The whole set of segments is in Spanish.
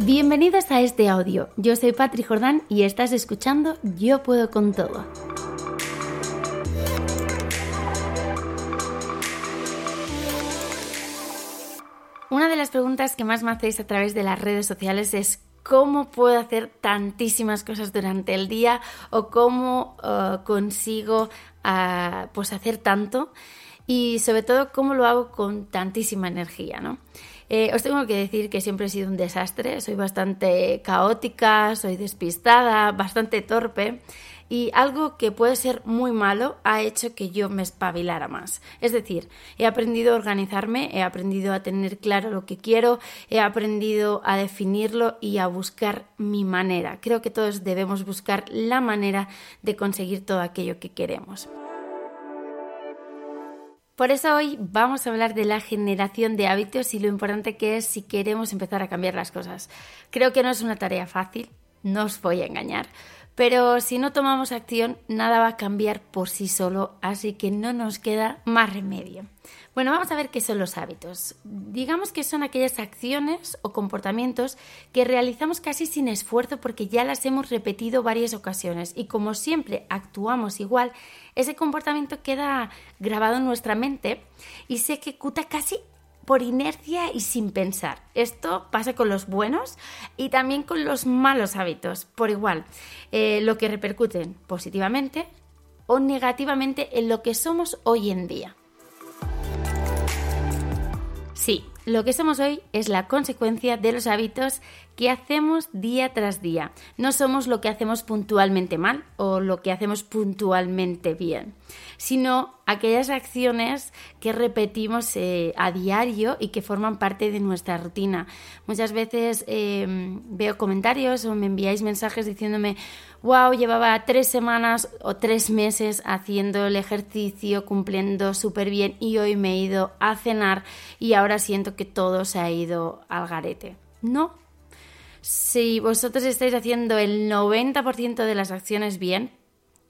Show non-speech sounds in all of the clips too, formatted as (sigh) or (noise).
Bienvenidos a este audio. Yo soy Patri Jordán y estás escuchando Yo Puedo con Todo. Una de las preguntas que más me hacéis a través de las redes sociales es cómo puedo hacer tantísimas cosas durante el día o cómo uh, consigo uh, pues hacer tanto y sobre todo cómo lo hago con tantísima energía, ¿no? Eh, os tengo que decir que siempre he sido un desastre, soy bastante caótica, soy despistada, bastante torpe y algo que puede ser muy malo ha hecho que yo me espabilara más. Es decir, he aprendido a organizarme, he aprendido a tener claro lo que quiero, he aprendido a definirlo y a buscar mi manera. Creo que todos debemos buscar la manera de conseguir todo aquello que queremos. Por eso hoy vamos a hablar de la generación de hábitos y lo importante que es si queremos empezar a cambiar las cosas. Creo que no es una tarea fácil, no os voy a engañar, pero si no tomamos acción, nada va a cambiar por sí solo, así que no nos queda más remedio. Bueno, vamos a ver qué son los hábitos. Digamos que son aquellas acciones o comportamientos que realizamos casi sin esfuerzo porque ya las hemos repetido varias ocasiones y como siempre actuamos igual, ese comportamiento queda grabado en nuestra mente y se ejecuta casi por inercia y sin pensar. Esto pasa con los buenos y también con los malos hábitos, por igual, eh, lo que repercuten positivamente o negativamente en lo que somos hoy en día. Sí, lo que somos hoy es la consecuencia de los hábitos que hacemos día tras día. No somos lo que hacemos puntualmente mal o lo que hacemos puntualmente bien, sino aquellas acciones que repetimos eh, a diario y que forman parte de nuestra rutina. Muchas veces em, veo comentarios o me enviáis mensajes diciéndome, wow, llevaba tres semanas o tres meses haciendo el ejercicio, cumpliendo súper bien y hoy me he ido a cenar y ahora siento que todo se ha ido al garete. No. Si vosotros estáis haciendo el 90% de las acciones bien,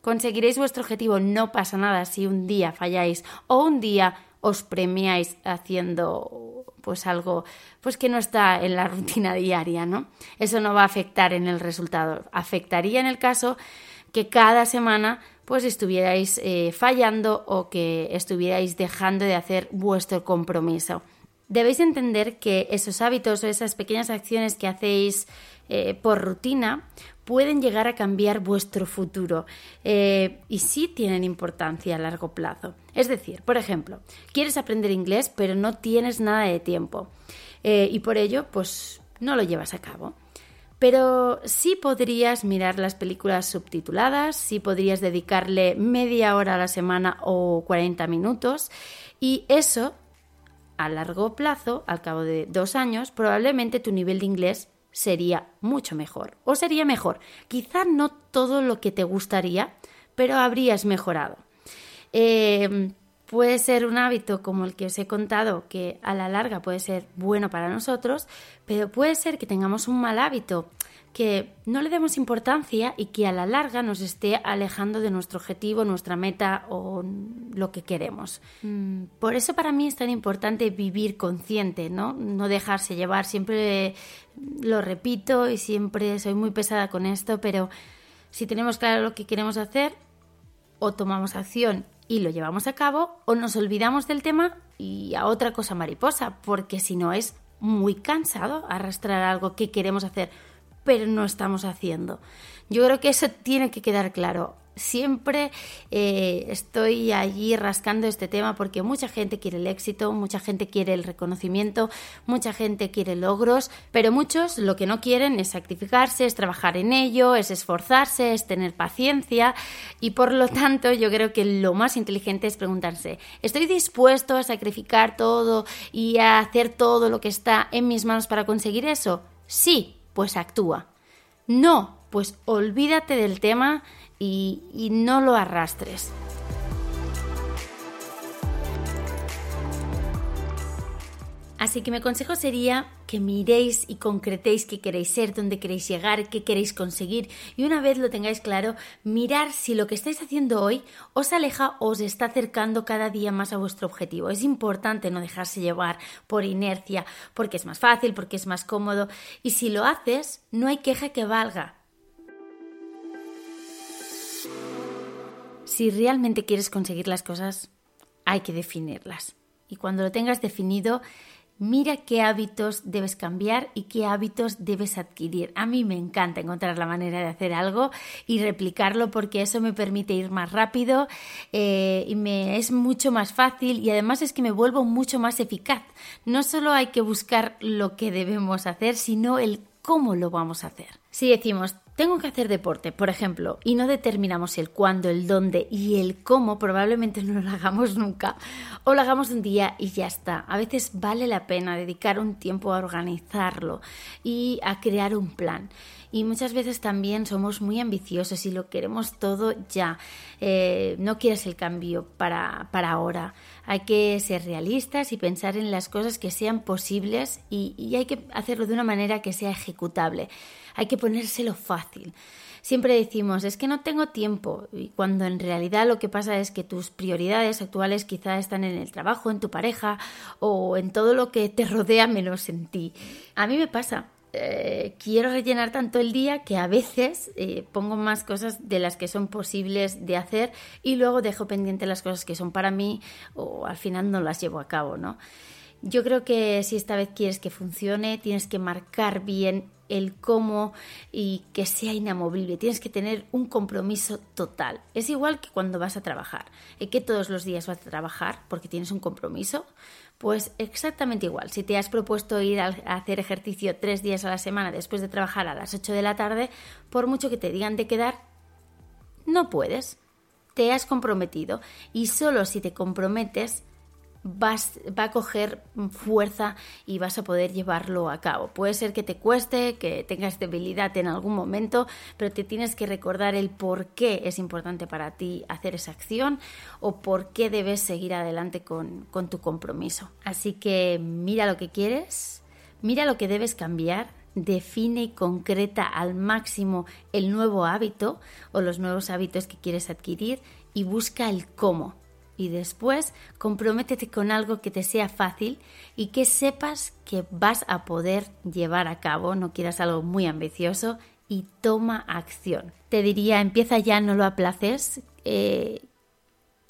conseguiréis vuestro objetivo. No pasa nada si un día falláis o un día os premiáis haciendo pues algo pues que no está en la (laughs) rutina diaria, ¿no? Eso no va a afectar en el resultado. Afectaría en el caso que cada semana pues estuvierais eh, fallando o que estuvierais dejando de hacer vuestro compromiso. Debéis entender que esos hábitos o esas pequeñas acciones que hacéis eh, por rutina pueden llegar a cambiar vuestro futuro eh, y sí tienen importancia a largo plazo. Es decir, por ejemplo, quieres aprender inglés pero no tienes nada de tiempo eh, y por ello pues no lo llevas a cabo. Pero sí podrías mirar las películas subtituladas, sí podrías dedicarle media hora a la semana o 40 minutos y eso a largo plazo, al cabo de dos años, probablemente tu nivel de inglés sería mucho mejor. O sería mejor. Quizá no todo lo que te gustaría, pero habrías mejorado. Eh, puede ser un hábito como el que os he contado, que a la larga puede ser bueno para nosotros, pero puede ser que tengamos un mal hábito que no le demos importancia y que a la larga nos esté alejando de nuestro objetivo, nuestra meta o lo que queremos. Mm, por eso para mí es tan importante vivir consciente, ¿no? No dejarse llevar. Siempre lo repito y siempre soy muy pesada con esto, pero si tenemos claro lo que queremos hacer, o tomamos acción y lo llevamos a cabo o nos olvidamos del tema y a otra cosa mariposa, porque si no es muy cansado arrastrar algo que queremos hacer, pero no estamos haciendo. Yo creo que eso tiene que quedar claro siempre eh, estoy allí rascando este tema porque mucha gente quiere el éxito, mucha gente quiere el reconocimiento, mucha gente quiere logros, pero muchos lo que no quieren es sacrificarse, es trabajar en ello, es esforzarse, es tener paciencia y por lo tanto yo creo que lo más inteligente es preguntarse, ¿estoy dispuesto a sacrificar todo y a hacer todo lo que está en mis manos para conseguir eso? Sí, pues actúa. No, pues olvídate del tema y, no lo arrastres. Así que mi consejo sería que miréis y concretéis qué queréis ser, dónde queréis llegar, qué queréis conseguir y una vez lo tengáis claro, mirar si lo que estáis haciendo hoy os aleja o os está acercando cada día más a vuestro objetivo. Es importante no dejarse llevar por inercia, porque es más fácil, porque es más cómodo y si lo haces, no hay queja que valga. Si realmente quieres conseguir las cosas, hay que definirlas. Y cuando lo tengas definido, mira qué hábitos debes cambiar y qué hábitos debes adquirir. A mí me encanta encontrar la manera de hacer algo y replicarlo porque eso me permite ir más rápido eh, y me es mucho más fácil y además es que me vuelvo mucho más eficaz. No solo hay que buscar lo que debemos hacer, sino el cómo lo vamos a hacer. Si decimos, tengo que hacer deporte, por ejemplo, y no determinamos el cuándo, el dónde y el cómo, probablemente no lo hagamos nunca, o lo hagamos un día y ya está. A veces vale la pena dedicar un tiempo a organizarlo y a crear un plan. Y muchas veces también somos muy ambiciosos y lo queremos todo ya. Eh, no quieres el cambio para, para ahora. Hay que ser realistas y pensar en las cosas que sean posibles y, y hay que hacerlo de una manera que sea ejecutable hay que ponérselo fácil. Siempre decimos, es que no tengo tiempo, y cuando en realidad lo que pasa es que tus prioridades actuales quizá están en el trabajo, en tu pareja o en todo lo que te rodea menos en ti. A mí me pasa, eh, quiero rellenar tanto el día que a veces eh, pongo más cosas de las que son posibles de hacer y luego dejo pendiente las cosas que son para mí o al final no las llevo a cabo, ¿no? Yo creo que si esta vez quieres que funcione, tienes que marcar bien el cómo y que sea inamovible. Tienes que tener un compromiso total. Es igual que cuando vas a trabajar. ¿Y que todos los días vas a trabajar porque tienes un compromiso? Pues exactamente igual. Si te has propuesto ir a hacer ejercicio tres días a la semana después de trabajar a las 8 de la tarde, por mucho que te digan de quedar, no puedes. Te has comprometido y solo si te comprometes vas, va a coger fuerza y vas a poder llevarlo a cabo. Puede ser que te cueste, que tengas debilidad en algún momento, pero te tienes que recordar el por qué es importante para ti hacer esa acción o por qué debes seguir adelante con, con tu compromiso. Así que mira lo que quieres, mira lo que debes cambiar, define y concreta al máximo el nuevo hábito o los nuevos hábitos que quieres adquirir y busca el cómo y después comprométete con algo que te sea fácil y que sepas que vas a poder llevar a cabo, no quieras algo muy ambicioso y toma acción. Te diría, empieza ya, no lo aplaces, eh,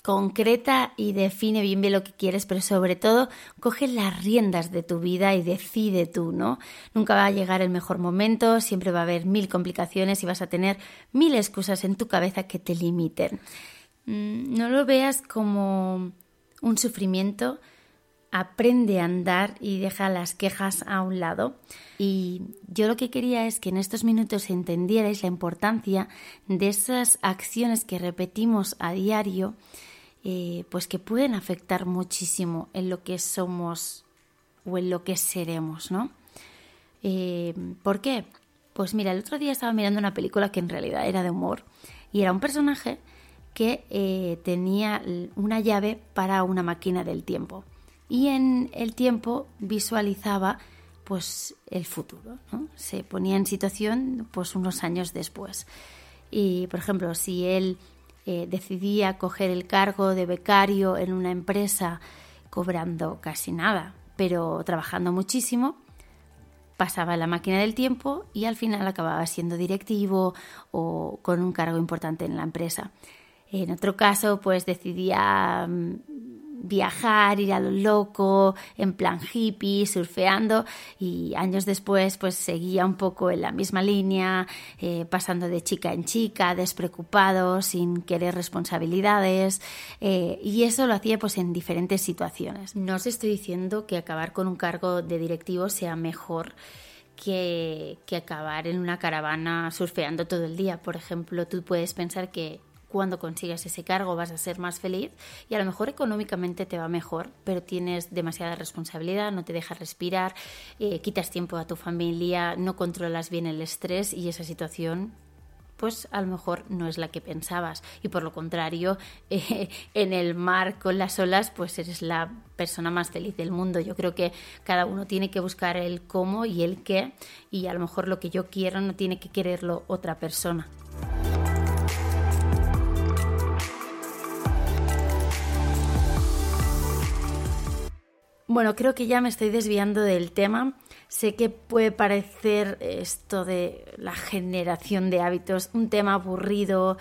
concreta y define bien bien lo que quieres, pero sobre todo coge las riendas de tu vida y decide tú, ¿no? Nunca va a llegar el mejor momento, siempre va a haber mil complicaciones y vas a tener mil excusas en tu cabeza que te limiten. Mm, no lo veas como un sufrimiento, aprende a andar y deja las quejas a un lado. Y yo lo que quería es que en estos minutos entendierais la importancia de esas acciones que repetimos a diario, eh, pues que pueden afectar muchísimo en lo que somos o en lo que seremos, ¿no? Eh, ¿Por qué? Pues mira, el otro día estaba mirando una película que en realidad era de humor y era un personaje que eh, tenía una llave para una máquina del tiempo. Y en el tiempo visualizaba pues el futuro, se ponía en situación pues unos años después. Y por ejemplo si él eh, decidía coger el cargo de becario en una empresa cobrando casi nada pero trabajando muchísimo pasaba la máquina del tiempo y al final acababa siendo directivo o con un cargo importante en la empresa. En otro caso, pues decidía mm, viajar, ir a lo loco, en plan hippie, surfeando y años después pues seguía un poco en la misma línea, eh, pasando de chica en chica, despreocupado, sin querer responsabilidades eh, y eso lo hacía pues en diferentes situaciones. No os estoy diciendo que acabar con un cargo de directivo sea mejor que, que, acabar en una caravana surfeando todo el día. Por ejemplo, tú puedes pensar que cuando consigas ese cargo vas a ser más feliz y a lo mejor económicamente te va mejor, pero tienes demasiada responsabilidad, no te dejas respirar, eh, quitas tiempo a tu familia, no controlas bien el estrés y esa situación pues a lo mejor no es la que pensabas. Y por lo contrario (laughs) eh, en el mar con las olas pues eres la persona más feliz del mundo. Yo creo que cada uno tiene que buscar el cómo y el qué y a lo mejor lo que yo quiero no tiene que quererlo otra persona Bueno, creo que ya me estoy desviando del tema. Sé que puede parecer esto de la generación de hábitos un tema aburrido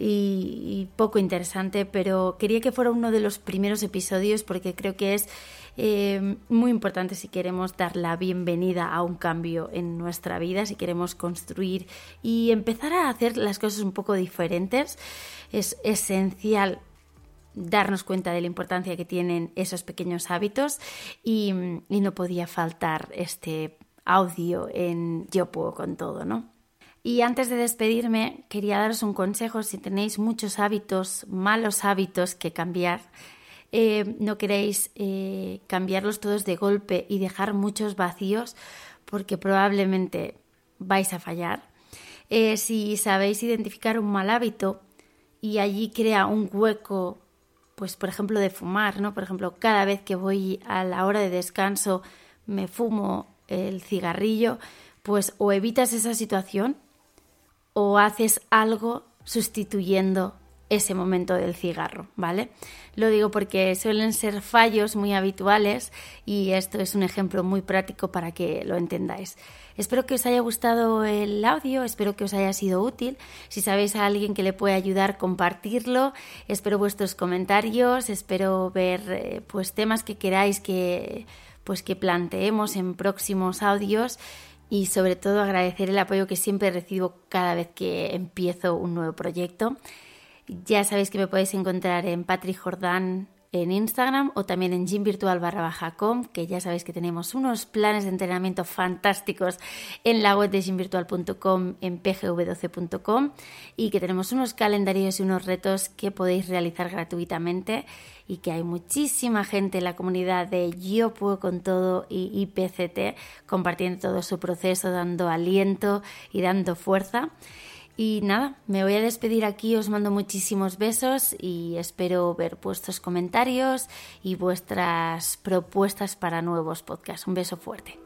y, poco interesante, pero quería que fuera uno de los primeros episodios porque creo que es eh, muy importante si queremos dar la bienvenida a un cambio en nuestra vida, si queremos construir y empezar a hacer las cosas un poco diferentes. Es esencial darnos cuenta de la importancia que tienen esos pequeños hábitos y, no podía faltar este audio en Yo puedo con todo, ¿no? Y antes de despedirme, quería daros un consejo si tenéis muchos hábitos, malos hábitos que cambiar. Eh, no queréis eh, cambiarlos todos de golpe y dejar muchos vacíos porque probablemente vais a fallar. Eh, si sabéis identificar un mal hábito y allí crea un hueco pues por ejemplo de fumar, ¿no? Por ejemplo, cada vez que voy a la hora de descanso me fumo el cigarrillo, pues o evitas esa situación o haces algo sustituyendo ese momento del cigarro, ¿vale? Lo digo porque suelen ser fallos muy habituales y esto es un ejemplo muy práctico para que lo entendáis. Espero que os haya gustado el audio, espero que os haya sido útil. Si sabéis a alguien que le puede ayudar, compartirlo. Espero vuestros comentarios, espero ver eh, pues temas que queráis que pues que planteemos en próximos audios y sobre todo agradecer el apoyo que siempre recibo cada vez que empiezo un nuevo proyecto. Ya sabéis que me podéis encontrar en Patrick Jordán en Instagram o también en gymvirtual barra baja com, que ya sabéis que tenemos unos planes de entrenamiento fantásticos en la web de gymvirtual.com, en pgv12.com y que tenemos unos calendarios y unos retos que podéis realizar gratuitamente y que hay muchísima gente en la comunidad de Yo Puedo con Todo y IPCT compartiendo todo su proceso, dando aliento y dando fuerza. Y nada, me voy a despedir aquí, os mando muchísimos besos y espero ver vuestros comentarios y vuestras propuestas para nuevos podcasts. Un beso fuerte.